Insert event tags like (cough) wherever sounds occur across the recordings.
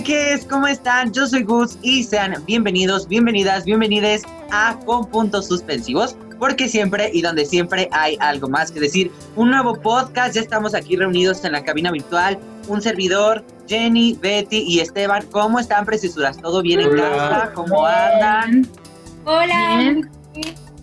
Hola beques, ¿cómo están? Yo soy Gus y sean bienvenidos, bienvenidas, bienvenides a Con Puntos Suspensivos, porque siempre y donde siempre hay algo más que decir. Un nuevo podcast, ya estamos aquí reunidos en la cabina virtual. Un servidor, Jenny, Betty y Esteban. ¿Cómo están, preciosuras? ¿Todo bien en casa? ¿Cómo andan? Hola.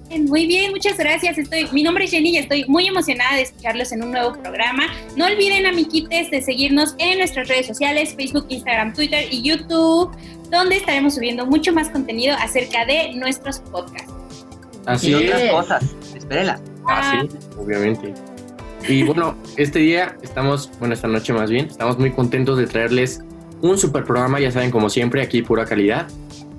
Muy bien, muchas gracias. Estoy, mi nombre es Jenny y estoy muy emocionada de escucharlos en un nuevo programa. No olviden, amiguites, de seguirnos en nuestras redes sociales, Facebook, Instagram, Twitter y YouTube, donde estaremos subiendo mucho más contenido acerca de nuestros podcasts. Y otras cosas. Espérenla. Ah, Ah, sí, obviamente. Y bueno, este día estamos, bueno, esta noche más bien, estamos muy contentos de traerles un super programa, ya saben, como siempre, aquí pura calidad.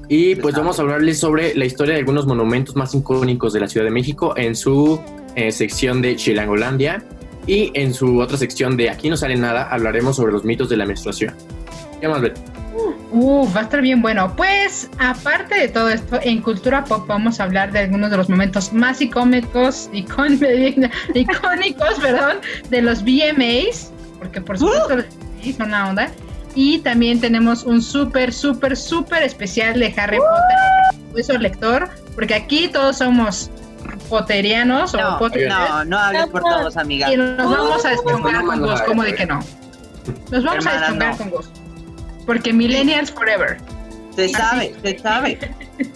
Y pues vamos a hablarles sobre la historia de algunos monumentos más icónicos de la Ciudad de México en su eh, sección de Chilangolandia. Y en su otra sección de Aquí no sale nada, hablaremos sobre los mitos de la menstruación. ¿Qué más, Betty? Uh, va a estar bien bueno. Pues, aparte de todo esto, en cultura pop vamos a hablar de algunos de los momentos más icónicos, icón- (laughs) icónicos, perdón, de los VMAs, porque por supuesto los VMAs son la onda. Y también tenemos un súper, súper, súper especial de Harry Potter, eso lector, porque aquí todos somos poterianos o No, Potter no, no hables por todos, amiga. y nos vamos a descongar con Gus, ¿cómo de que no? Nos vamos a descongar no. con Gus. Porque Millennials Forever. Se sabe, se sabe.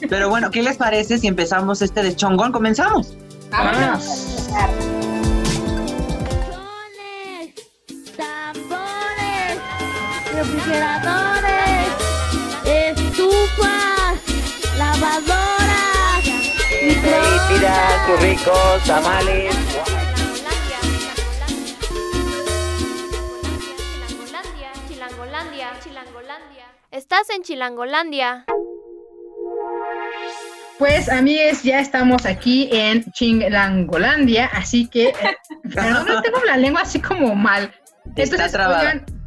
Pero bueno, ¿qué les parece si empezamos este deschongón? Comenzamos. Vámonos. Colchones, refrigeradores, estufas, lavadoras, microondas. sus ricos tamales. Chilangolandia, Chilangolandia, Chilangolandia. Estás en Chilangolandia. Pues amigues, ya estamos aquí en Chinglangolandia, así que (laughs) eh, perdón, no tengo la lengua así como mal. Está trabada. oigan,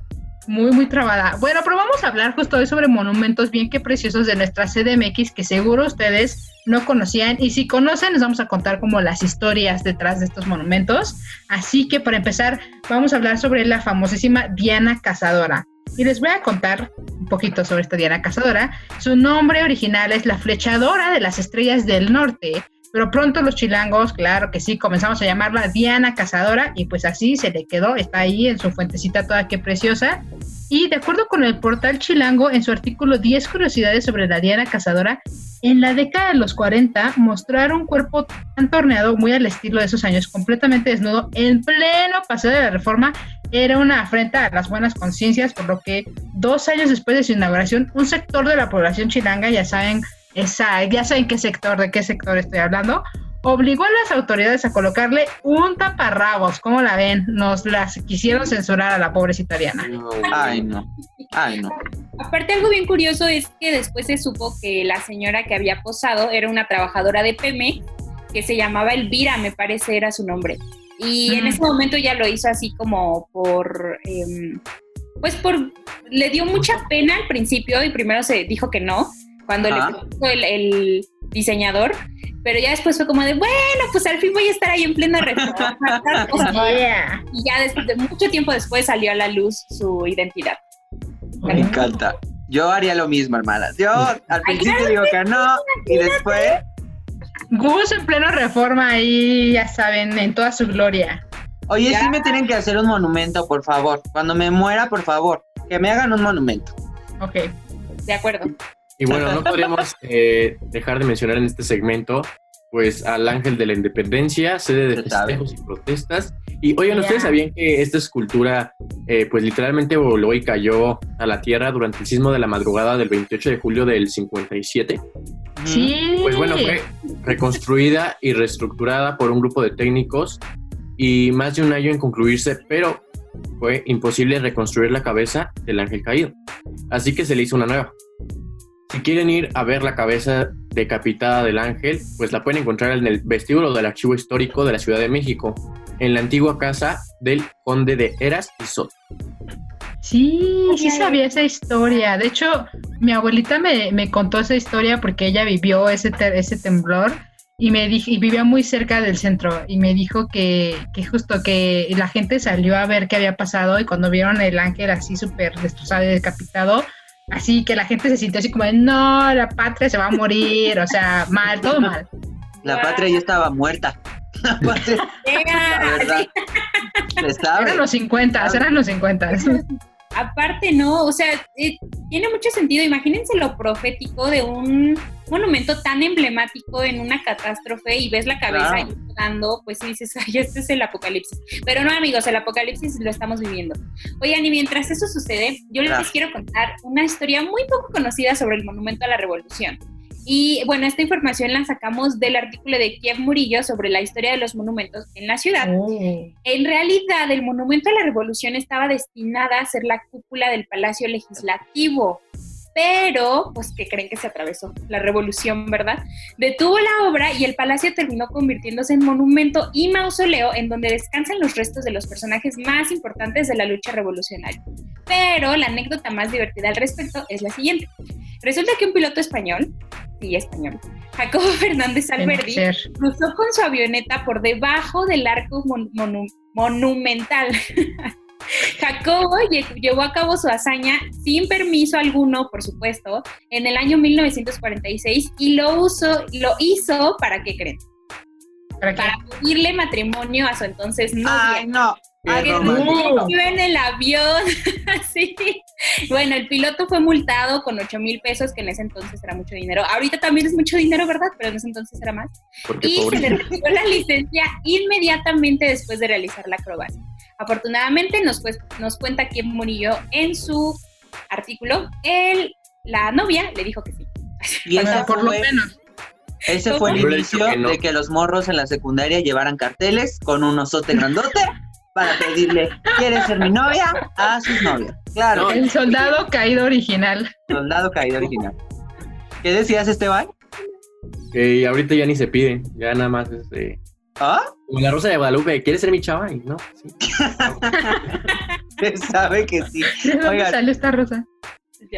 muy, muy trabada. Bueno, pero vamos a hablar justo hoy sobre monumentos bien que preciosos de nuestra CDMX que seguro ustedes no conocían y si conocen les vamos a contar como las historias detrás de estos monumentos. Así que para empezar vamos a hablar sobre la famosísima Diana Cazadora. Y les voy a contar un poquito sobre esta Diana Cazadora. Su nombre original es la flechadora de las estrellas del norte, pero pronto los chilangos, claro que sí, comenzamos a llamarla Diana Cazadora y pues así se le quedó, está ahí en su fuentecita toda que preciosa. Y de acuerdo con el portal Chilango, en su artículo 10 curiosidades sobre la Diana Cazadora, en la década de los 40 mostrar un cuerpo tan torneado, muy al estilo de esos años, completamente desnudo, en pleno paseo de la reforma, era una afrenta a las buenas conciencias, por lo que dos años después de su inauguración, un sector de la población chilanga, ya saben, esa, ya saben qué sector, de qué sector estoy hablando, obligó a las autoridades a colocarle un taparrabos, ¿cómo la ven? Nos las quisieron censurar a la pobrecita Diana. Ay, no. Ay, no. Aparte, algo bien curioso es que después se supo que la señora que había posado era una trabajadora de Pemex que se llamaba Elvira, me parece era su nombre. Y en Ujú. ese momento ya lo hizo así como por, em, pues por, le dio mucha pena al principio y primero se dijo que no, cuando Ajá. le puso el, el diseñador, pero ya después fue como de, bueno, pues al fin voy a estar ahí en plena reforma. (laughs) Yeah. y ya después de mucho tiempo después salió a la luz su identidad. Me encanta. Yo haría lo mismo, hermanas. Yo al principio digo que no y después Gus en pleno reforma ahí, ya saben, en toda su gloria. Oye, Ya. sí me tienen que hacer un monumento, por favor. Cuando me muera, por favor, que me hagan un monumento. Ok. De acuerdo. Y bueno, no podríamos (laughs) eh, dejar de mencionar en este segmento pues al Ángel de la Independencia, sede de festejos y protestas. Y oigan. ¿ustedes sabían que esta escultura eh, pues literalmente voló y cayó a la tierra durante el sismo de la madrugada del 28 de julio del 57? Sí. Pues bueno, fue reconstruida y reestructurada por un grupo de técnicos y más de un año en concluirse, pero fue imposible reconstruir la cabeza del ángel caído. Así que se le hizo una nueva. Si quieren ir a ver la cabeza decapitada del ángel, pues la pueden encontrar en el vestíbulo del Archivo Histórico de la Ciudad de México, en la antigua casa del conde de Eras y Soto. Sí, sí sabía esa historia. De hecho, mi abuelita me, me contó esa historia porque ella vivió ese, te- ese temblor y me dijo, y vivía muy cerca del centro y me dijo que, que justo que la gente salió a ver qué había pasado y cuando vieron el ángel así súper destrozado y decapitado, así que la gente se sintió así como, de, no, la patria se va a morir, o sea, mal, todo mal. La patria ya estaba muerta. (laughs) La patria, (laughs) la verdad. Se sabe. Eran los 50, eran los 50. (laughs) Aparte, no, o sea, eh, tiene mucho sentido. Imagínense lo profético de un monumento tan emblemático en una catástrofe y ves la cabeza Claro. ahí rodando, pues y dices, ay, este es el apocalipsis. Pero no, amigos, el apocalipsis lo estamos viviendo. Oigan, y mientras eso sucede, yo les quiero contar una historia muy poco conocida sobre el Monumento a la Revolución. Y bueno, esta información la sacamos del artículo de Kiev Murillo sobre la historia de los monumentos en la ciudad. En realidad, el Monumento a la Revolución estaba destinada a ser la cúpula del Palacio Legislativo. Pero, pues, que creen que se atravesó la revolución, ¿verdad? Detuvo la obra y el palacio terminó convirtiéndose en monumento y mausoleo en donde descansan los restos de los personajes más importantes de la lucha revolucionaria. Pero la anécdota más divertida al respecto es la siguiente. Resulta que un piloto español, sí, español, Jacobo (laughs) Fernández Alberdi, cruzó con su avioneta por debajo del arco mon- monu- monumental. (laughs) (laughs) Jacobo lle- llevó a cabo su hazaña sin permiso alguno, por supuesto, en el año 1946 y lo, usó, lo hizo, ¿para qué creen? ¿Para qué? Para pedirle matrimonio a su entonces novia. Ay, no. Iba en el avión. (laughs) sí. Bueno, el piloto fue multado con 8 mil pesos, que en ese entonces era mucho dinero. Ahorita también es mucho dinero, ¿verdad? Pero en ese entonces era más Porque y se le retiró la licencia inmediatamente después de realizar la acrobacia. Afortunadamente nos, pues, nos cuenta que murió en su artículo, él, la novia le dijo que sí. Y (laughs) por lo fue, menos. ese fue el inicio dicho que no. de que los morros en la secundaria llevaran carteles con un osote grandote para pedirle, ¿quieres ser mi novia? A sus novias. Claro, No. El soldado caído original. soldado caído original. ¿Qué decías, Esteban? Que ahorita ya ni se piden, ya nada más es de... ¿Ah? Como la Rosa de Guadalupe, ¿quieres ser mi chava? Y no, sí. (laughs) Se sabe que sí. ¿De dónde Oigan. salió esta rosa?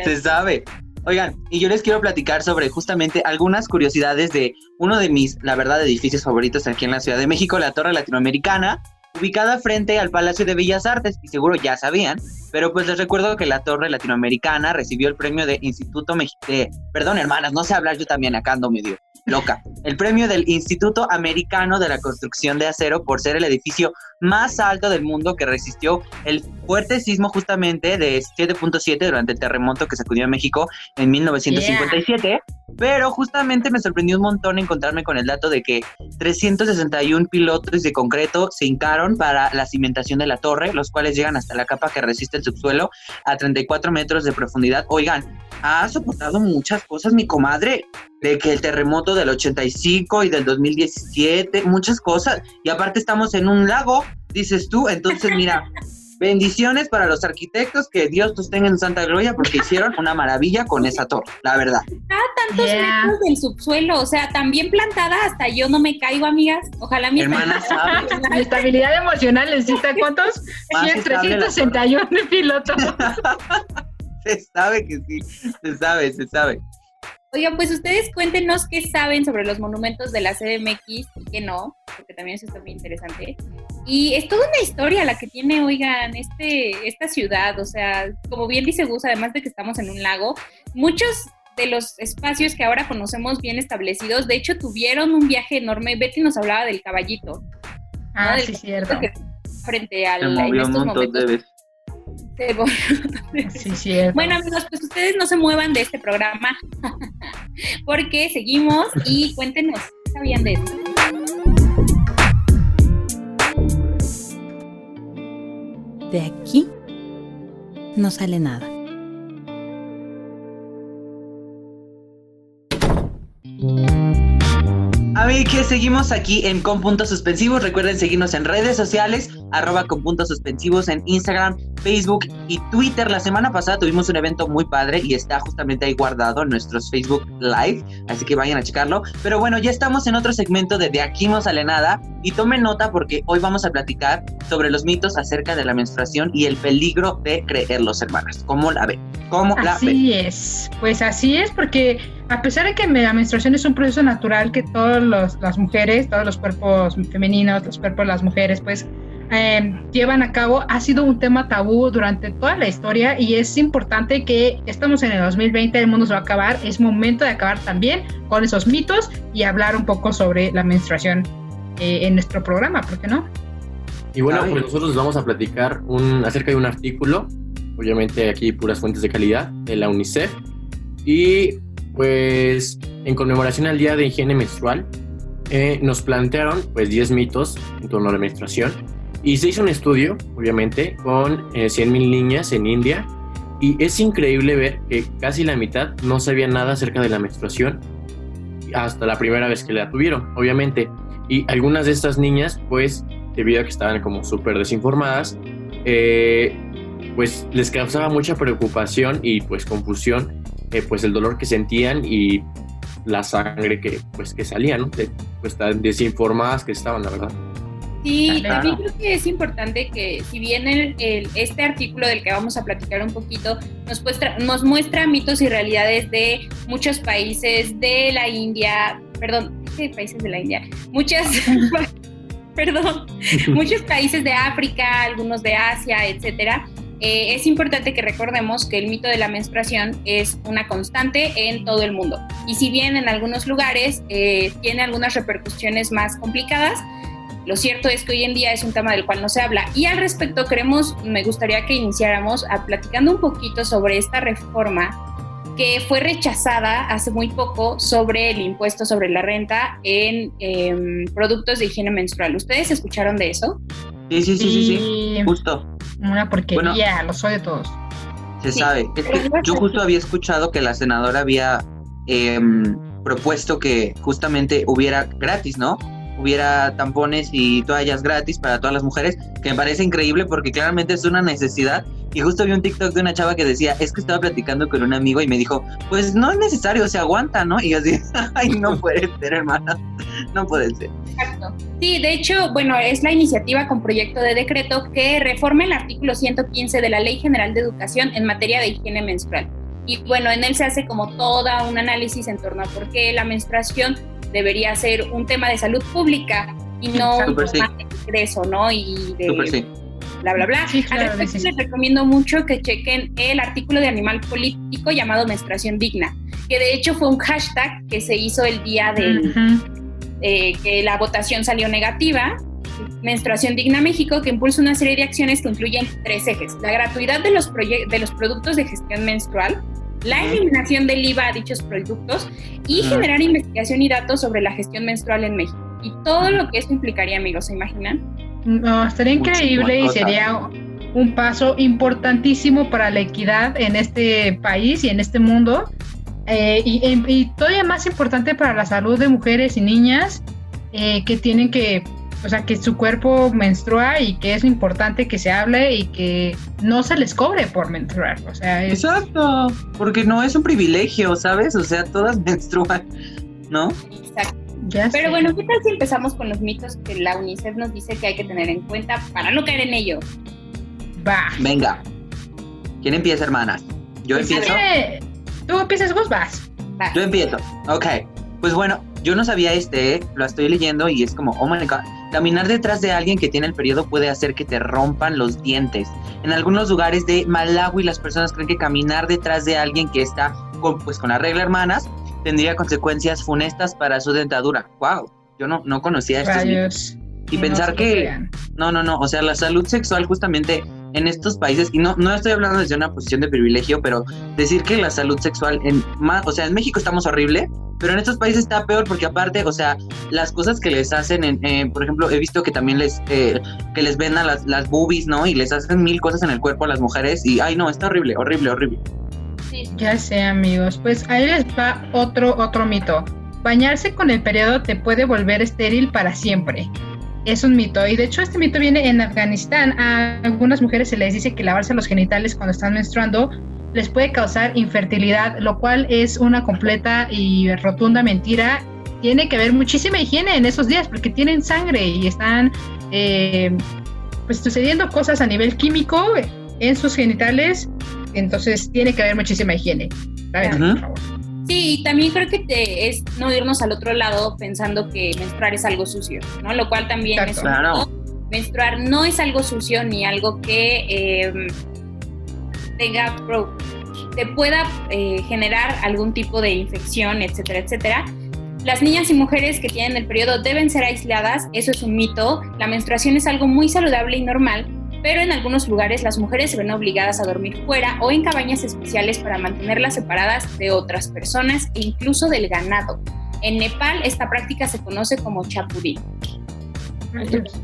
Se sabe. Oigan, y yo les quiero platicar sobre justamente algunas curiosidades de uno de mis, la verdad, edificios favoritos aquí en la Ciudad de México, la Torre Latinoamericana, ubicada frente al Palacio de Bellas Artes, y seguro ya sabían, pero pues les recuerdo que la Torre Latinoamericana recibió el premio de Instituto Mexicano, perdón hermanas, no sé hablar yo también acá ando medio loca, el premio del Instituto Americano de la Construcción de Acero por ser el edificio más alto del mundo que resistió el fuerte sismo justamente de 7.7 durante el terremoto que sacudió a México en 1957. Pero justamente me sorprendió un montón encontrarme con el dato de que 361 pilotos de concreto se hincaron para la cimentación de la torre, los cuales llegan hasta la capa que resiste el subsuelo a 34 metros de profundidad. Oigan, ha soportado muchas cosas mi comadre, de que el terremoto del 85 y del 2017, muchas cosas. Y aparte estamos en un lago, dices tú, entonces mira, (laughs) bendiciones para los arquitectos, que Dios los tenga en santa gloria porque hicieron una maravilla con esa torre, la verdad. Tantos Yeah. metros del subsuelo, o sea, también plantada hasta yo no me caigo, amigas. Ojalá mi Hermana sabe. (laughs) Mi estabilidad emocional necesita cuántos? (laughs) Más 100, estable la 361 pilotos. (laughs) Se sabe que sí, se sabe, se sabe. Oigan, pues ustedes cuéntenos qué saben sobre los monumentos de la CDMX y qué no, porque también eso está muy interesante. Y es toda una historia la que tiene, oigan, este, esta ciudad. O sea, como bien dice Gus, además de que estamos en un lago, muchos de los espacios que ahora conocemos bien establecidos, de hecho, tuvieron un viaje enorme. Betty nos hablaba del caballito, Ah, del sí, cierto. que frente al Se en movió un estos montón de veces. Sí. Bueno, amigos, pues ustedes no se muevan de este programa (laughs) porque seguimos y cuéntenos, ¿qué sabían de esto? De aquí no sale nada. A ver, que seguimos aquí en Con Puntos Suspensivos. Recuerden seguirnos en redes sociales, arroba con puntos suspensivos en Instagram, Facebook y Twitter. La semana pasada tuvimos un evento muy padre y está justamente ahí guardado en nuestros Facebook Live, así que vayan a checarlo. Pero bueno, ya estamos en otro segmento de De aquí no sale nada y tomen nota porque hoy vamos a platicar sobre los mitos acerca de la menstruación y el peligro de creerlos, hermanas. ¿Cómo la ven? ¿Cómo la ven? Así es, pues así es, porque a pesar de que la menstruación es un proceso natural que todas las mujeres, todos los cuerpos femeninos, los cuerpos de las mujeres, pues eh, llevan a cabo, ha sido un tema tabú durante toda la historia y es importante que estamos en el 2020, el mundo se va a acabar, es momento de acabar también con esos mitos y hablar un poco sobre la menstruación eh, en nuestro programa, ¿por qué no? Y bueno, Ay. pues nosotros vamos a platicar un, acerca de un artículo, obviamente aquí puras fuentes de calidad, de la UNICEF. Y pues en conmemoración al Día de Higiene Menstrual, eh, nos plantearon pues 10 mitos en torno a la menstruación. Y se hizo un estudio, obviamente, con eh, 100.000 niñas en India. Y es increíble ver que casi la mitad no sabía nada acerca de la menstruación hasta la primera vez que la tuvieron, obviamente. Y algunas de estas niñas, pues, debido a que estaban como súper desinformadas, eh, pues les causaba mucha preocupación y pues confusión, eh, pues el dolor que sentían y la sangre que pues que salía, ¿no? De- pues tan desinformadas que estaban, la verdad. Sí, Claro. también creo que es importante que si bien el- el- este artículo del que vamos a platicar un poquito nos muestra, nos muestra mitos y realidades de muchos países de la India, perdón, ¿qué países de la India? Muchas, (laughs) (laughs) perdón, muchos países de África, algunos de Asia, etcétera. eh, es importante que recordemos que el mito de la menstruación es una constante en todo el mundo. Y si bien en algunos lugares eh, tiene algunas repercusiones más complicadas, lo cierto es que hoy en día es un tema del cual no se habla. Y al respecto, queremos, me gustaría que iniciáramos a platicando un poquito sobre esta reforma que fue rechazada hace muy poco sobre el impuesto sobre la renta en em, productos de higiene menstrual. ¿Ustedes escucharon de eso? Sí, sí, sí, sí, sí. Justo, Una porquería, los odio todos. se Sí. sabe. Es que yo justo había escuchado que la senadora había em, propuesto que justamente hubiera gratis, ¿no? Hubiera tampones y toallas gratis para todas las mujeres, que me parece increíble porque claramente es una necesidad. Y justo vi un TikTok de una chava que decía, es que estaba platicando con un amigo y me dijo, pues no es necesario, se aguanta, ¿no? Y yo así, (laughs) ay, no (laughs) puede ser, hermana, no puede ser. Exacto. Sí, de hecho, bueno, es la iniciativa con proyecto de decreto que reforma el artículo 115 de la Ley General de Educación en materia de higiene menstrual. Y bueno, en él se hace como toda un análisis en torno a por qué la menstruación debería ser un tema de salud pública y no un Súper sí. tema de ingreso, ¿no? Y de Súper sí. bla, bla, bla. Sí, claro, Al respecto, sí, les recomiendo mucho que chequen el artículo de Animal Político llamado Menstruación Digna, que de hecho fue un hashtag que se hizo el día del, Ujú. eh, que la votación salió negativa. Menstruación Digna México, que impulsa una serie de acciones que incluyen tres ejes. La gratuidad de los, de los productos de gestión menstrual, la eliminación del IVA a dichos productos y generar investigación y datos sobre la gestión menstrual en México. Y todo lo que eso implicaría, amigos, ¿se imaginan? No, estaría increíble y sería un paso importantísimo para la equidad en este país y en este mundo. Eh, y, y todavía más importante para la salud de mujeres y niñas eh, que tienen que, o sea, que su cuerpo menstrua y que es importante que se hable y que no se les cobre por menstruar. O sea, es, Exacto, porque no es un privilegio, ¿sabes? O sea, todas (laughs) menstruan, ¿no? Exacto. ya Pero sé. bueno, ¿qué tal si empezamos con los mitos que la UNICEF nos dice que hay que tener en cuenta para no caer en ello? va. Venga. ¿Quién empieza, hermanas? Yo Pues, empiezo. Tú empiezas, vos vas. Va. Yo empiezo. Ok. Pues bueno, yo no sabía este, ¿eh? lo estoy leyendo y es como, oh my god. Caminar detrás de alguien que tiene el periodo puede hacer que te rompan los dientes. En algunos lugares de Malawi las personas creen que caminar detrás de alguien que está con, pues, con la regla hermanas tendría consecuencias funestas para su dentadura. Wow. Yo no, no conocía estos mitos. Rayos. Y pensar que crean. no, no, no. O sea, la salud sexual justamente en estos países, y no, no estoy hablando desde una posición de privilegio, pero decir que la salud sexual, en más, o sea, en México estamos horrible, pero en estos países está peor porque aparte, o sea, las cosas que les hacen, en, eh, por ejemplo, he visto que también les, eh, que les vendan las, las boobies, ¿no? Y les hacen mil cosas en el cuerpo a las mujeres y, ay, no, está horrible, horrible, horrible. Ya sé, amigos. Pues ahí les va otro, otro mito. Bañarse con el periodo te puede volver estéril para siempre. Es un mito. Y de hecho, este mito viene en Afganistán. A algunas mujeres se les dice que lavarse los genitales cuando están menstruando les puede causar infertilidad, lo cual es una completa y rotunda mentira. Tiene que haber muchísima higiene en esos días porque tienen sangre y están eh, pues sucediendo cosas a nivel químico en sus genitales. Entonces tiene que haber muchísima higiene. Ajá. Por favor. Sí, y también creo que te- es no irnos al otro lado pensando que menstruar es algo sucio, ¿no? Lo cual también Exacto. es un Claro. Menstruar no es algo sucio ni algo que eh, tenga pro- te pueda eh, generar algún tipo de infección, etcétera, etcétera. Las niñas y mujeres que tienen el periodo deben ser aisladas, eso es un mito. La menstruación es algo muy saludable y normal, pero en algunos lugares las mujeres se ven obligadas a dormir fuera o en cabañas especiales para mantenerlas separadas de otras personas e incluso del ganado. En Nepal esta práctica se conoce como chapuri,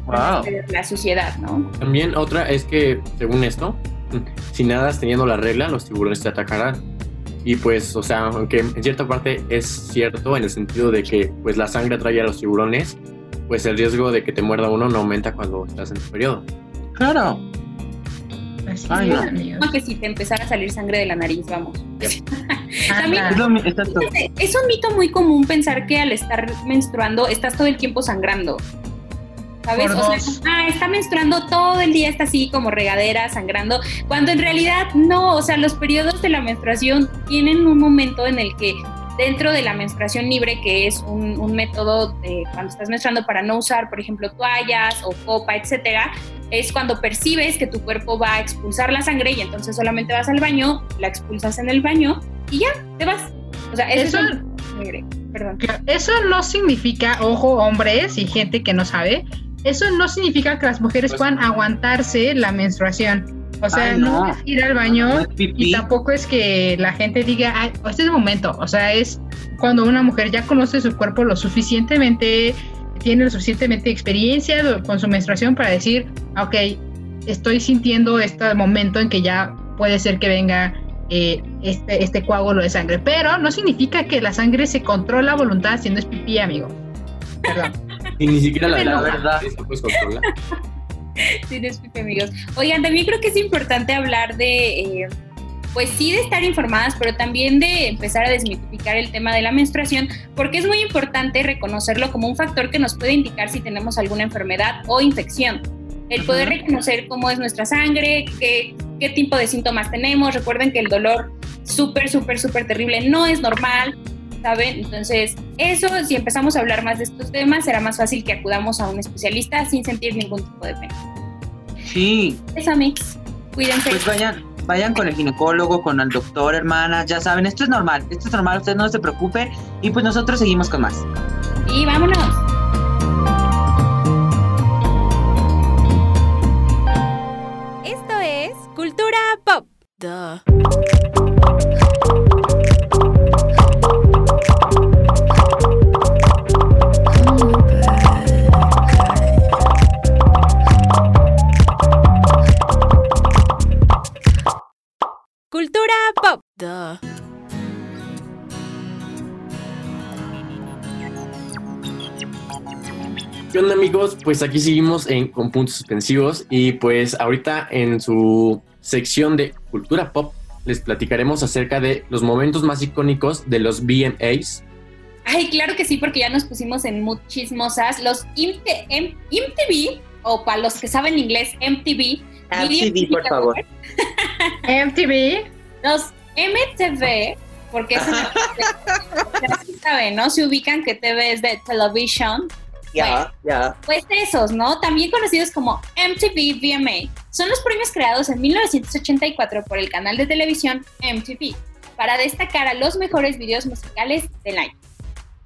Wow. la suciedad, ¿no? También otra es que, según esto, si nadas teniendo la regla, los tiburones te atacarán. Y pues, o sea, aunque en cierta parte es cierto en el sentido de que pues la sangre atrae a los tiburones, pues el riesgo de que te muerda uno no aumenta cuando estás en tu periodo. Claro. Así Ay, no. Como que si te empezara a salir sangre de la nariz, vamos. (laughs) Es, un mito muy común pensar que al estar menstruando estás todo el tiempo sangrando. ¿Sabes? Por O sea, ah, está menstruando todo el día, está así como regadera, sangrando, cuando en realidad no, o sea, los periodos de la menstruación tienen un momento en el que dentro de la menstruación libre, que es un, un método de cuando estás menstruando para no usar, por ejemplo, toallas o copa, etcétera, es cuando percibes que tu cuerpo va a expulsar la sangre y entonces solamente vas al baño, la expulsas en el baño y ya, te vas. O sea, eso, Eso- es sangre. Perdón. Eso no significa, ojo, hombres y gente que no sabe, eso no significa que las mujeres Pues- puedan aguantarse la menstruación. O sea, Ay, no. no. es ir al baño No y tampoco es que la gente diga, "Ay, este es el momento. O sea, es cuando una mujer ya conoce su cuerpo lo suficientemente, tiene lo suficientemente experiencia con su menstruación para decir, ok, estoy sintiendo este momento en que ya puede ser que venga eh, este, este coágulo de sangre. Pero no significa que la sangre se controla a voluntad si no es pipí, amigo. Perdón. Y ni siquiera la, La verdad. la puedes controlar. (laughs) Sí, disculpe, amigos. Oigan, también creo que es importante hablar de, eh, pues sí, de estar informadas, pero también de empezar a desmitificar el tema de la menstruación, porque es muy importante reconocerlo como un factor que nos puede indicar si tenemos alguna enfermedad o infección. El poder reconocer cómo es nuestra sangre, qué, qué tipo de síntomas tenemos. Recuerden que el dolor súper, súper, súper terrible no es normal, ¿saben? Entonces, eso, si empezamos a hablar más de estos temas, será más fácil que acudamos a un especialista sin sentir ningún tipo de pena. Sí. Eso, Mix. Cuídense. Pues vayan, vayan con el ginecólogo, con el doctor, hermanas, ya saben, esto es normal, esto es normal, ustedes no se preocupen y pues nosotros seguimos con más. Y vámonos. Esto es Cultura Pop. Cultura Pop. ¿Qué onda amigos? Pues aquí seguimos en, con puntos suspensivos y pues ahorita en su sección de cultura pop les platicaremos acerca de los momentos más icónicos de los VMAs. Ay, claro que sí, porque ya nos pusimos en mood chismosas. Los IMT M- MTV, o para los que saben inglés, MTV. MTV, por favor. (laughs) (laughs) MTV. Los MTV, porque es una... ya sí saben, ¿no? Se ubican que TV es de televisión. Ya, ya. Pues esos, ¿no? También conocidos como MTV VMA, son los premios creados en 1984 por el canal de televisión MTV para destacar a los mejores videos musicales del año.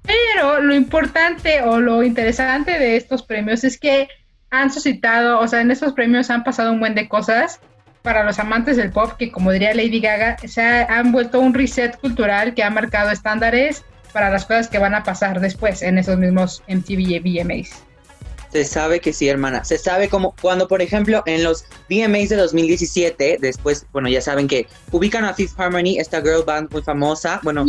Pero lo importante o lo interesante de estos premios es que han suscitado, o sea, en estos premios han pasado un buen de cosas para los amantes del pop que, como diría Lady Gaga, se han vuelto un reset cultural que ha marcado estándares para las cosas que van a pasar después en esos mismos MTV y VMAs. Se sabe que sí, hermana. Se sabe como cuando, por ejemplo, en los VMAs de 2017, después, bueno, ya saben que ubican a Fifth Harmony, esta girl band muy famosa. Bueno,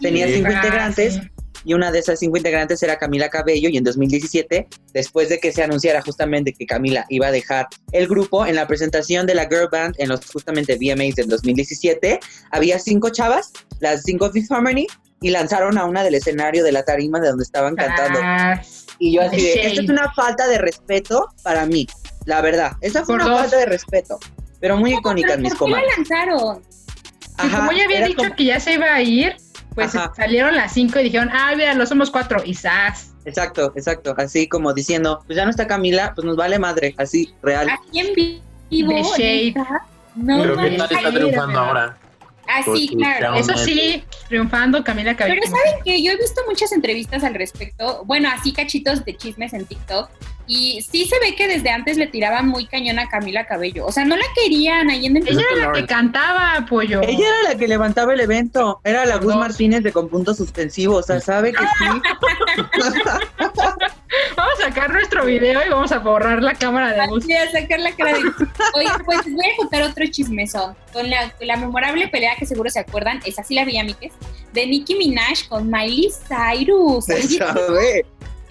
tenía cinco integrantes y una de esas cinco integrantes era Camila Cabello y en 2017, después de que se anunciara justamente que Camila iba a dejar el grupo, en la presentación de la girl band en los justamente VMAs del 2017, había cinco chavas, las cinco Fifth Harmony, y lanzaron a una del escenario de la tarima de donde estaban cantando. Ah, Y yo así de, esto es una falta de respeto para mí, la verdad. Esa fue Por una dos. falta de respeto, pero muy icónica en mis ¿Por qué la comas. lanzaron? y como ya había dicho como- que ya se iba a ir, pues Ajá. salieron las cinco y dijeron, ah, mira, lo somos cuatro, y ¡zas! Exacto, exacto. Así como diciendo, pues ya no está Camila, pues nos vale madre, así, real. Aquí en vivo. The Shade. No, Pero qué tal está triunfando ahora. Ah, sí, Porque claro. Eso sí, triunfando Camila Cabello. Pero saben que yo he visto muchas entrevistas al respecto, bueno, así cachitos de chismes en TikTok, y sí se ve que desde antes le tiraban muy cañón a Camila Cabello. O sea, no la querían ahí en el Ella era la que cantaba, apoyo. Ella era la que levantaba el evento, era la Gus. Martínez de con puntos suspensivos, o sea, sabe que sí. (laughs) Vamos a sacar nuestro video y vamos a borrar la cámara de Gus. Voy a sacar la cara de... Oye, pues les voy a contar otro chismezón. Con la, la memorable pelea que seguro se acuerdan, esa sí la vi, amigues, de Nicki Minaj con Miley Cyrus. Se Oye, sabe.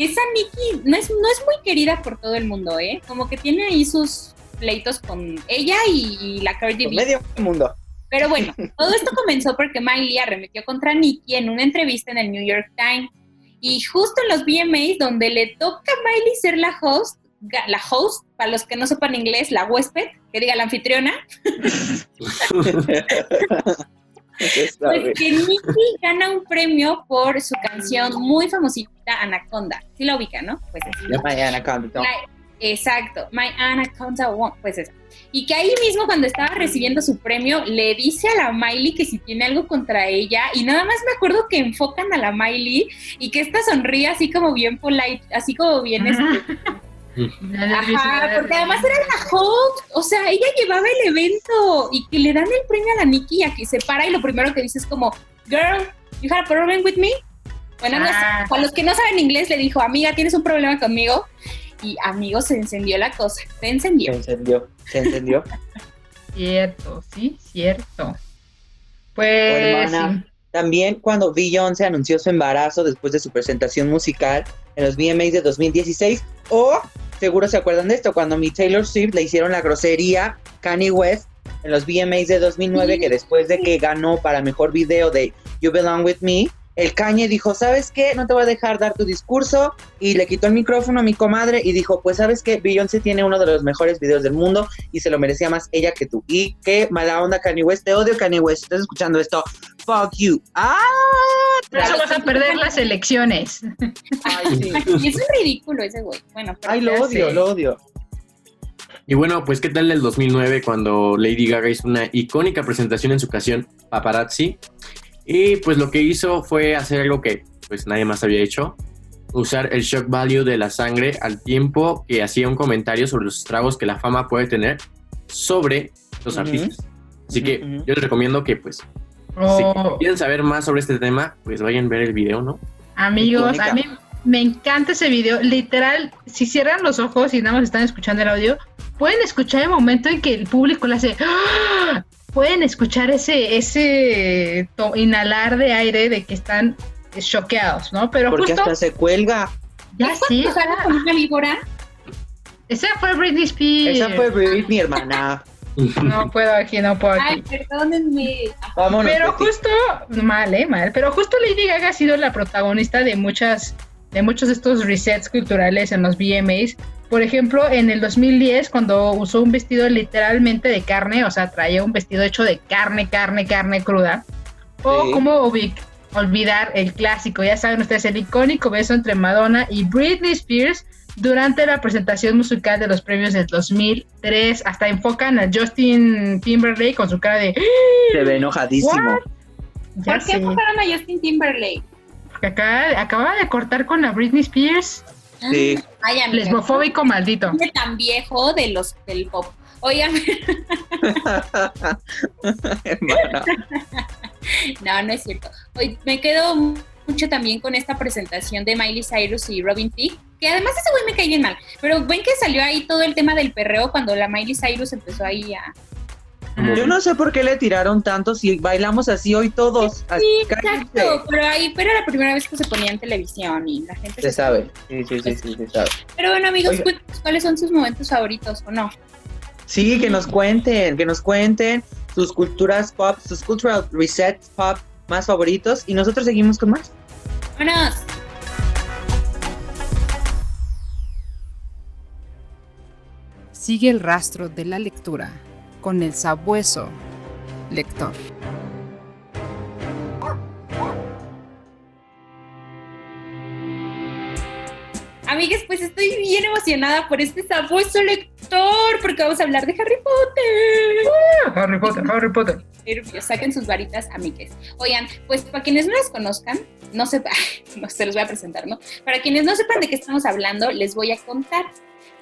Esa Nicki no es, no es muy querida por todo el mundo, ¿eh? Como que tiene ahí sus pleitos con ella y, y la Cardi B. medio mundo. Pero bueno, (laughs) todo esto comenzó porque Miley arremetió contra Nicki en una entrevista en el New York Times. Y justo en los VMAs, donde le toca a Miley ser la host, la host, para los que no sepan inglés, la huésped, que diga la anfitriona. (laughs) (laughs) pues que Nicki gana un premio por su canción muy famosita, Anaconda. Sí la ubica, ¿no? Pues canto. My- exacto, My Anaconda One, pues eso. Y que ahí mismo cuando estaba recibiendo su premio le dice a la Miley que si tiene algo contra ella y nada más me acuerdo que enfocan a la Miley y que esta sonríe así como bien polite, así como bien este, (laughs) Ajá, porque además era la host, o sea, ella llevaba el evento y que le dan el premio a la Nikki y aquí se para y lo primero que dice es como, girl, you have a problem with me? Bueno, no Ah. para los que no saben inglés le dijo, amiga, ¿tienes un problema conmigo? Y amigo, se encendió la cosa, se Se encendió. encendió, se encendió. (laughs) Cierto, sí, cierto. Pues Hermana. También cuando Beyoncé anunció su embarazo después de su presentación musical en los VMAs de 2016, o seguro se acuerdan de esto, cuando mi Taylor Swift le hicieron la grosería Kanye West en los VMAs de 2009, Sí. que después de que ganó para mejor video de You Belong With Me, el Kanye dijo, ¿sabes qué? No te voy a dejar dar tu discurso, y le quitó el micrófono a mi comadre y dijo, pues sabes qué, Beyoncé tiene uno de los mejores videos del mundo y se lo merecía más ella que tú. Y qué mala onda Kanye West, te odio Kanye West, estás escuchando esto, fuck you. ¡Ah! por eso vas a perder las elecciones. Ay, sí. Y es un ridículo ese güey. Bueno, pero Ay, lo odio, sé. lo odio. Y bueno, pues qué tal el 2009 cuando Lady Gaga hizo una icónica presentación en su canción Paparazzi. Y pues lo que hizo fue hacer algo que pues nadie más había hecho. Usar el shock value de la sangre al tiempo que hacía un comentario sobre los estragos que la fama puede tener sobre los artistas. Así que yo les recomiendo que pues Oh, si quieren saber más sobre este tema, pues vayan a ver el video, ¿no? amigos, a mí me encanta ese video. Literal, si cierran los ojos y nada más están escuchando el audio, pueden escuchar el momento en que el público le hace. ¡Ah! Pueden escuchar ese, ese inhalar de aire de que están choqueados, ¿no? Pero Porque justo hasta se cuelga. ya ¿Es sí, cuando sale con una víbora? esa fue Britney Spears. Esa fue Britney, hermana. No puedo aquí, no puedo aquí. Ay, perdónenme. Vámonos. Pero Betty. justo, mal, eh, mal. Pero justo Lady Gaga ha sido la protagonista de muchas, de muchos de estos resets culturales en los VMAs. Por ejemplo, en el 2010, cuando usó un vestido literalmente de carne, o sea, traía un vestido hecho de carne, carne, carne cruda. O Sí. como olvidar el clásico, ya saben ustedes, el icónico beso entre Madonna y Britney Spears durante la presentación musical de los premios del 2003. Hasta enfocan a Justin Timberlake con su cara de... Se ve enojadísimo. ¿Por qué enfocaron a Justin Timberlake? Porque acá acababa de cortar con la Britney Spears. Sí. Ay, amiga, Lesbofóbico maldito. tan viejo de los del pop. Oigan, (laughs) no, no es cierto. Hoy me quedo mucho también con esta presentación de Miley Cyrus y Robin Thicke, que además ese güey me cae bien mal, pero ven que salió ahí todo el tema del perreo cuando la Miley Cyrus empezó ahí a... Yo no sé por qué le tiraron tanto si bailamos así hoy todos. Así, Sí, exacto, cállense. pero ahí, pero era la primera vez que se ponía en televisión y la gente Se sabe. Sí, sí, sí, sí, se sabe. Pero bueno, amigos, Oiga. cuáles son sus momentos favoritos o no. Sí, que nos cuenten, que nos cuenten sus culturas pop, sus cultural resets pop más favoritos y nosotros seguimos con más. ¡Vámonos! Sigue el rastro de la lectura con el sabueso lector. Amigas, pues estoy bien emocionada por este sabueso lector, porque vamos a hablar de Harry Potter. Harry Potter, Harry Potter. Nervios, saquen sus varitas, amigues. Oigan, pues para quienes no las conozcan, no sepa, (laughs) no se los voy a presentar, ¿no? Para quienes no sepan de qué estamos hablando, les voy a contar.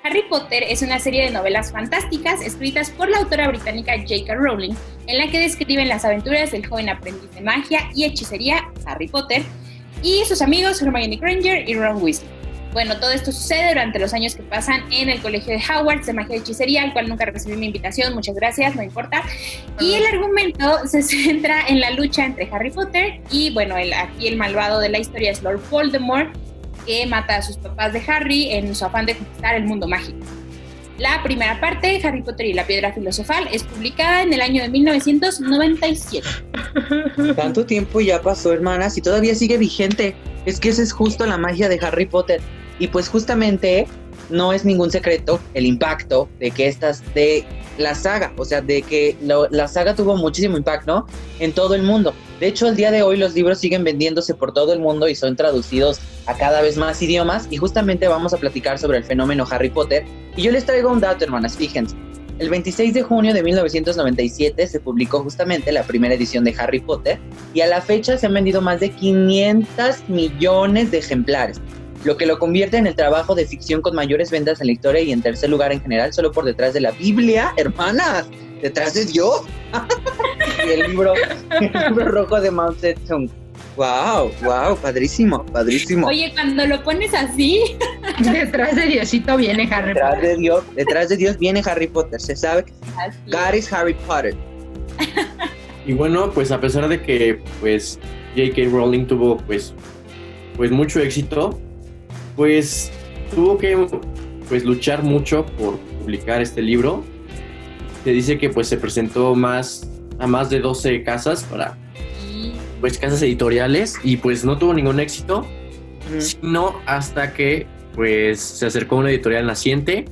Harry Potter es una serie de novelas fantásticas escritas por la autora británica J.K. Rowling, en la que describen las aventuras del joven aprendiz de magia y hechicería Harry Potter y sus amigos Hermione Granger y Ron Weasley. Bueno, todo esto sucede durante los años que pasan en el colegio de Hogwarts de magia y hechicería, al cual nunca recibí mi invitación, muchas gracias, no importa. Y el argumento (laughs) se centra en la lucha entre Harry Potter y, bueno, el, aquí el malvado de la historia es Lord Voldemort, que mata a sus papás de Harry en su afán de conquistar el mundo mágico. La primera parte, Harry Potter y la piedra filosofal, es publicada en el año de 1997. Tanto tiempo ya pasó, hermanas, y todavía sigue vigente. Es que esa es justo la magia de Harry Potter. Y pues justamente no es ningún secreto el impacto de que estas, de la saga, o sea, de que la saga tuvo muchísimo impacto en todo el mundo. De hecho, el día de hoy los libros siguen vendiéndose por todo el mundo y son traducidos a cada vez más idiomas. Y justamente vamos a platicar sobre el fenómeno Harry Potter. Y yo les traigo un dato, hermanas, fíjense. El 26 de junio de 1997 se publicó justamente la primera edición de Harry Potter y a la fecha se han vendido más de 500 millones de ejemplares, lo que lo convierte en el trabajo de ficción con mayores ventas en la historia y en tercer lugar en general, solo por detrás de la Biblia, hermanas, detrás de Dios. (laughs) y el libro, el libro rojo de Mao Zedong. Wow, wow, padrísimo, padrísimo. Oye, cuando lo pones así, (laughs) Detrás de Diosito viene Harry Detrás Potter. de Dios, detrás de Dios viene Harry Potter. Se sabe que así. God is Harry Potter. Y bueno, pues a pesar de que pues J.K. Rowling tuvo pues pues mucho éxito, pues tuvo que pues luchar mucho por publicar este libro. Se dice que pues se presentó más a más de 12 casas para pues casas editoriales y pues no tuvo ningún éxito, sino hasta que pues se acercó a una editorial naciente,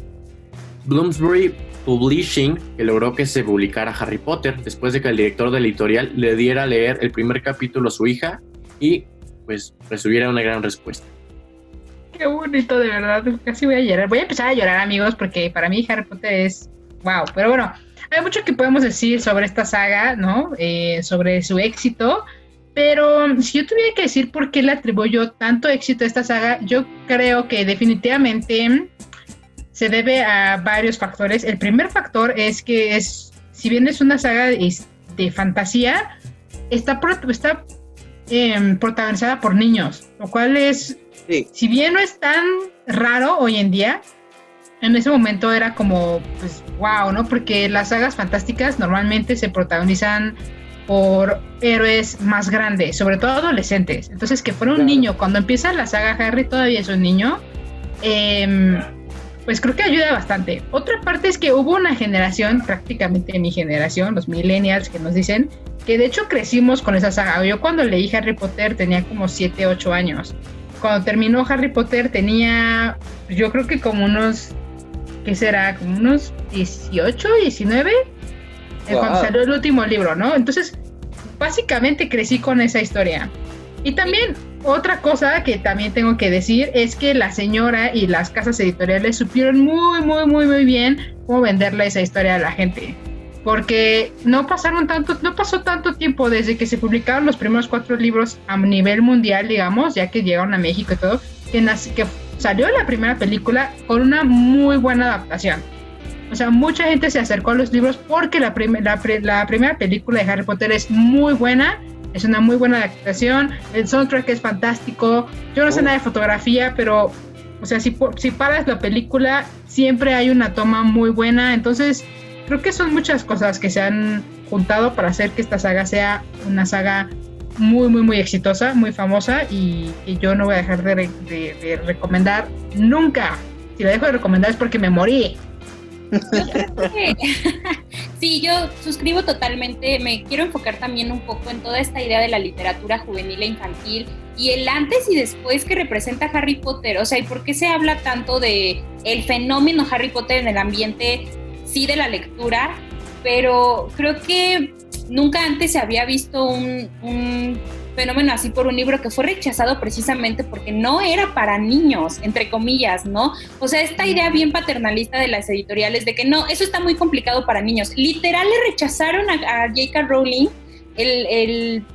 Bloomsbury Publishing, que logró que se publicara Harry Potter después de que el director de la editorial le diera a leer el primer capítulo a su hija y pues recibiera una gran respuesta. Qué bonito, de verdad. Casi voy a llorar. Voy a empezar a llorar, amigos, porque para mí Harry Potter es wow. Pero bueno, hay mucho que podemos decir sobre esta saga, ¿no? Eh, sobre su éxito. Pero si yo tuviera que decir por qué le atribuyo tanto éxito a esta saga, yo creo que definitivamente se debe a varios factores. El primer factor es que es, si bien es una saga de, de fantasía, está, está em, protagonizada por niños, lo cual es Sí. si bien no es tan raro hoy en día, en ese momento era como, pues, wow, ¿no? Porque las sagas fantásticas normalmente se protagonizan por héroes más grandes, sobre todo adolescentes. Entonces, que fuera un Claro. niño, cuando empieza la saga Harry todavía es un niño, em, pues creo que ayuda bastante. Otra parte es que hubo una generación, prácticamente mi generación, los millennials, que nos dicen que de hecho crecimos con esa saga. Yo cuando leí Harry Potter tenía como 7, 8 años. Cuando terminó Harry Potter tenía, yo creo que como unos, ¿qué será? Como unos 18, 19, eh, cuando Wow. salió el último libro, ¿no? Entonces, básicamente crecí con esa historia. Y también otra cosa que también tengo que decir es que la señora y las casas editoriales supieron muy, muy, muy, muy bien cómo venderle esa historia a la gente. Porque no pasaron tanto, no pasó tanto tiempo desde que se publicaron los primeros cuatro libros a nivel mundial, digamos, ya que llegaron a México y todo, que, que salió la primera película con una muy buena adaptación. O sea, mucha gente se acercó a los libros porque la, la, la primera película de Harry Potter es muy buena es una muy buena adaptación, el soundtrack es fantástico, yo no sé oh. nada de fotografía, pero, o sea, si, si paras la película, siempre hay una toma muy buena, entonces creo que son muchas cosas que se han juntado para hacer que esta saga sea una saga muy, muy, muy exitosa, muy famosa y que yo no voy a dejar de, de recomendar nunca. Si la dejo de recomendar es porque me morí. (laughs) sí, yo suscribo totalmente. Me quiero enfocar también un poco en toda esta idea de la literatura juvenil e infantil y el antes y después que representa Harry Potter. O sea, ¿y por qué se habla tanto de el fenómeno Harry Potter en el ambiente, sí, de la lectura? Pero creo que nunca antes se había visto un, un fenómeno así por un libro que fue rechazado precisamente porque no era para niños, entre comillas, ¿no? O sea, esta idea bien paternalista de las editoriales de que no, eso está muy complicado para niños. Literal le rechazaron a, J.K. Rowling el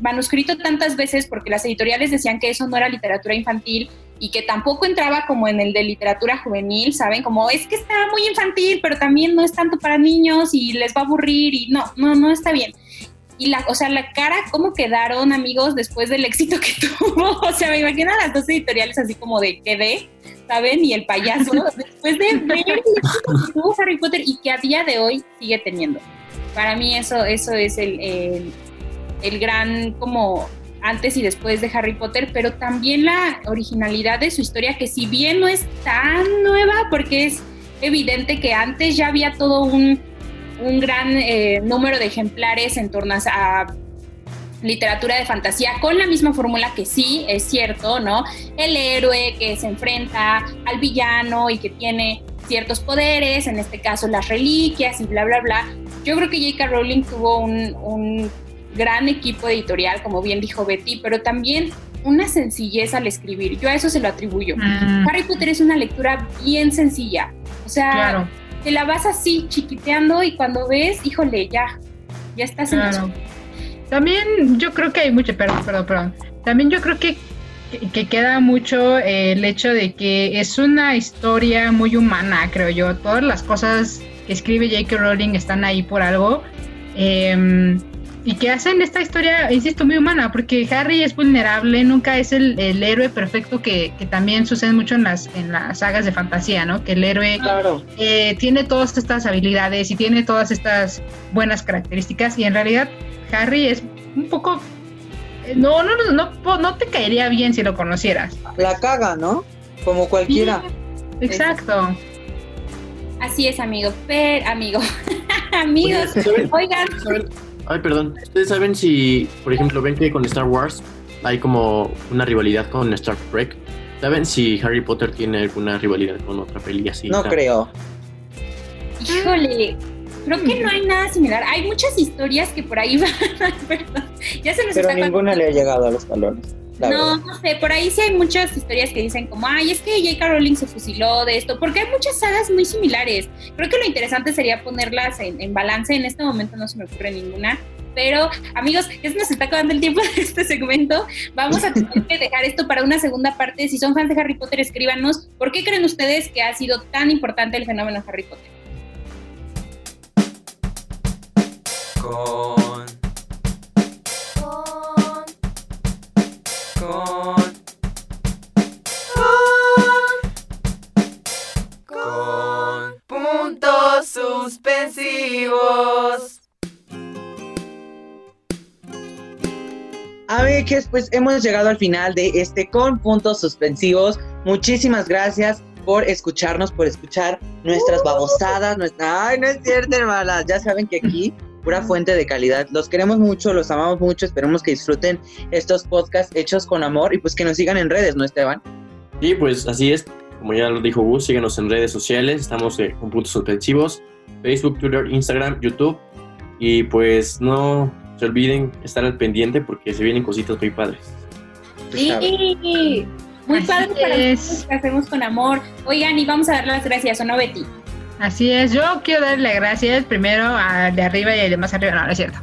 manuscrito tantas veces porque las editoriales decían que eso no era literatura infantil y que tampoco entraba como en el de literatura juvenil, ¿saben? Como es que está muy infantil, pero también no es tanto para niños y les va a aburrir y no, no, no está bien y la, o sea, la cara, cómo quedaron amigos después del éxito que (laughs) tuvo. O sea, me imagino a las dos editoriales así como de quedé, ¿saben? Y el payaso, (laughs) después de ver el éxito que tuvo Harry Potter y que a día de hoy sigue teniendo. Para mí eso, eso es el, el, el gran como antes y después de Harry Potter, pero también la originalidad de su historia, que si bien no es tan nueva, porque es evidente que antes ya había todo un un gran eh, número de ejemplares en torno a literatura de fantasía con la misma fórmula que sí, es cierto, ¿no? El héroe que se enfrenta al villano y que tiene ciertos poderes, en este caso las reliquias y bla, bla, bla. Yo creo que J.K. Rowling tuvo un, gran equipo editorial, como bien dijo Betty, pero también una sencillez al escribir. Yo a eso se lo atribuyo. Mm. Harry Potter es una lectura bien sencilla. O sea, te la vas así chiquiteando y cuando ves, híjole, ya, ya estás en claro. También yo creo que hay mucho, perdón, perdón, perdón. También yo creo que, que, queda mucho el hecho de que es una historia muy humana, creo yo. Todas las cosas que escribe J.K. Rowling están ahí por algo. Eh, y que hacen esta historia, insisto, muy humana, porque Harry es vulnerable, nunca es el, héroe perfecto que, también sucede mucho en las, en las sagas de fantasía, ¿no? Que el héroe eh, tiene todas estas habilidades y tiene todas estas buenas características y en realidad Harry es un poco... Eh, no, no, no, no, no te caería bien si lo conocieras. La caga, ¿no? Como cualquiera. exacto. Así es, amigo. Per, amigo. (laughs) Amigos, oigan. Ay, perdón. ¿Ustedes saben si, por ejemplo, ven que con Star Wars hay como una rivalidad con Star Trek? ¿Saben si Harry Potter tiene alguna rivalidad con otra peli así? No creo. Híjole, creo que no hay nada similar. Hay muchas historias que por ahí (laughs) van, perdón. Ya se nos Pero ninguna le ha llegado a los talones. No, no sé, por ahí sí hay muchas historias que dicen como, ay, es que J.K. Rowling se fusiló de esto, porque hay muchas sagas muy similares. Creo que lo interesante sería ponerlas en, balance, en este momento no se me ocurre ninguna, pero amigos, ya se nos está acabando el tiempo (laughs) de este segmento, vamos a tener que dejar esto para una segunda parte. Si son fans de Harry Potter, escríbanos, ¿por qué creen ustedes que ha sido tan importante el fenómeno Harry Potter? suspensivos. Pues hemos llegado al final de este con puntos suspensivos. Muchísimas gracias por escucharnos, por escuchar nuestras babosadas. Nuestra... Ay, no es cierto, hermanas. Ya saben que aquí, pura fuente de calidad. Los queremos mucho, los amamos mucho. Esperemos que disfruten estos podcasts hechos con amor y pues que nos sigan en redes, ¿no, Esteban? Sí, pues así es. Como ya lo dijo Gus, síguenos en redes sociales. Estamos eh, con puntos suspensivos. Facebook, Twitter, Instagram, YouTube. Y pues no se olviden estar al pendiente porque se vienen cositas muy padres. Sí, muy padre para que hacemos con amor. Oigan, y vamos a dar las gracias, ¿o no, Betty? Así es, yo quiero darle gracias primero al de arriba y al de más arriba, no, no es cierto.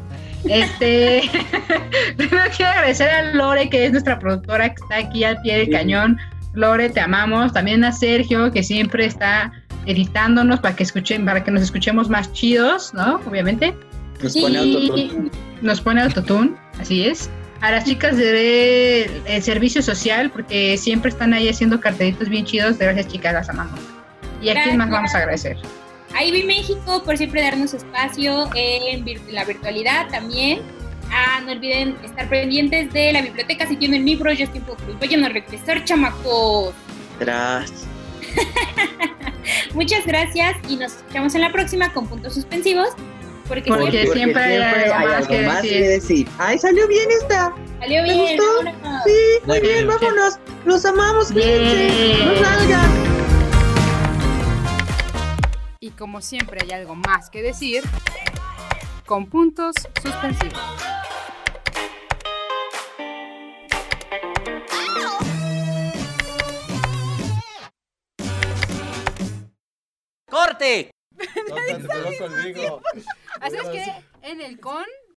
Este, (laughs) primero quiero agradecer a Lore, que es nuestra productora, que está aquí al pie del cañón Lore, te amamos. También a Sergio, que siempre está editándonos para que escuchen, para que nos escuchemos más chidos, ¿no? Obviamente. Nos pone autotune. Nos pone autotune, así es. A las chicas de el servicio social, porque siempre están ahí haciendo cartelitos bien chidos. Gracias, chicas, las amamos. ¿Y a quién más vamos a agradecer? A IBI México por siempre darnos espacio en la virtualidad también. Ah, no olviden estar pendientes de la biblioteca. Si tienen libros, ya es tiempo que vayan a regresar, chamacos. Gracias. (laughs) Muchas gracias y nos escuchamos en la próxima con puntos suspensivos. Porque, Porque siempre, siempre hay algo hay más algo que más que decir. decir. ¡Ay, salió bien esta! salió ¿Te bien. gustó? vámonos. Sí, muy bien, bien. vámonos. Los amamos, cuídense. No salgan. Y como siempre hay algo más que decir, con puntos suspensivos. ¡Corte! No, conmigo. Así es que en el con